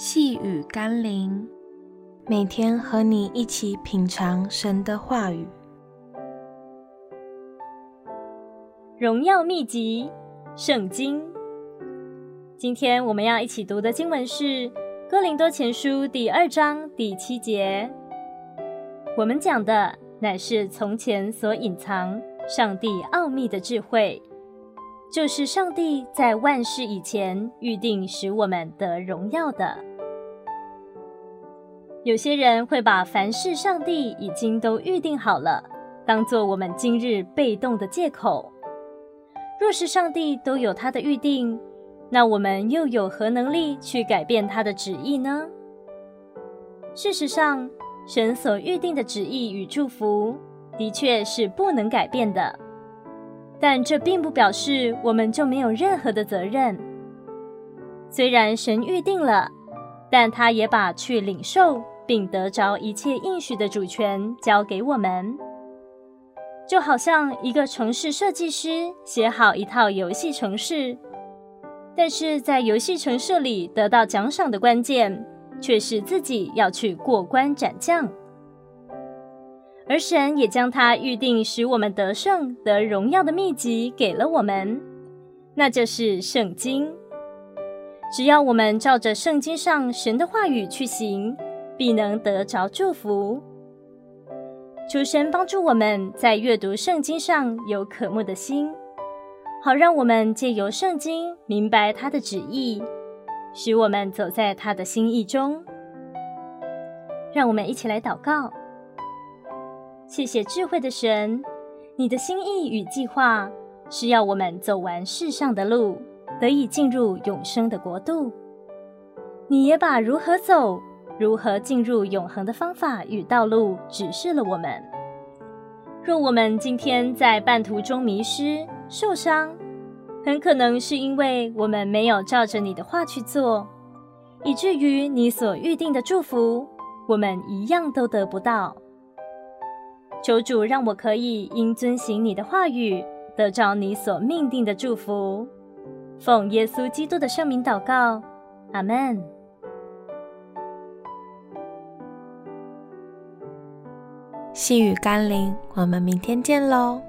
细雨甘霖，每天和你一起品尝神的话语。荣耀秘籍，圣经。今天我们要一起读的经文是《哥林多前书》第二章第七节。我们讲的乃是从前所隐藏、上帝奥秘的智慧。就是上帝在万事以前预定使我们得荣耀的。有些人会把凡事上帝已经都预定好了，当作我们今日被动的借口。若是上帝都有他的预定，那我们又有何能力去改变他的旨意呢？事实上，神所预定的旨意与祝福，的确是不能改变的。但这并不表示我们就没有任何的责任。虽然神预定了，但他也把去领受并得着一切应许的主权交给我们。就好像一个城市设计师写好一套游戏城市，但是在游戏城市里得到奖赏的关键，却是自己要去过关斩将。而神也将他预定使我们得胜得荣耀的秘籍给了我们，那就是圣经。只要我们照着圣经上神的话语去行，必能得着祝福。求神帮助我们在阅读圣经上有渴慕的心，好让我们借由圣经明白他的旨意，使我们走在他的心意中。让我们一起来祷告。谢谢智慧的神，你的心意与计划是要我们走完世上的路，得以进入永生的国度。你也把如何走、如何进入永恒的方法与道路指示了我们。若我们今天在半途中迷失、受伤，很可能是因为我们没有照着你的话去做，以至于你所预定的祝福，我们一样都得不到。求主让我可以因遵行你的话语，得着你所命定的祝福。奉耶稣基督的圣名祷告，阿门。细雨甘霖，我们明天见喽。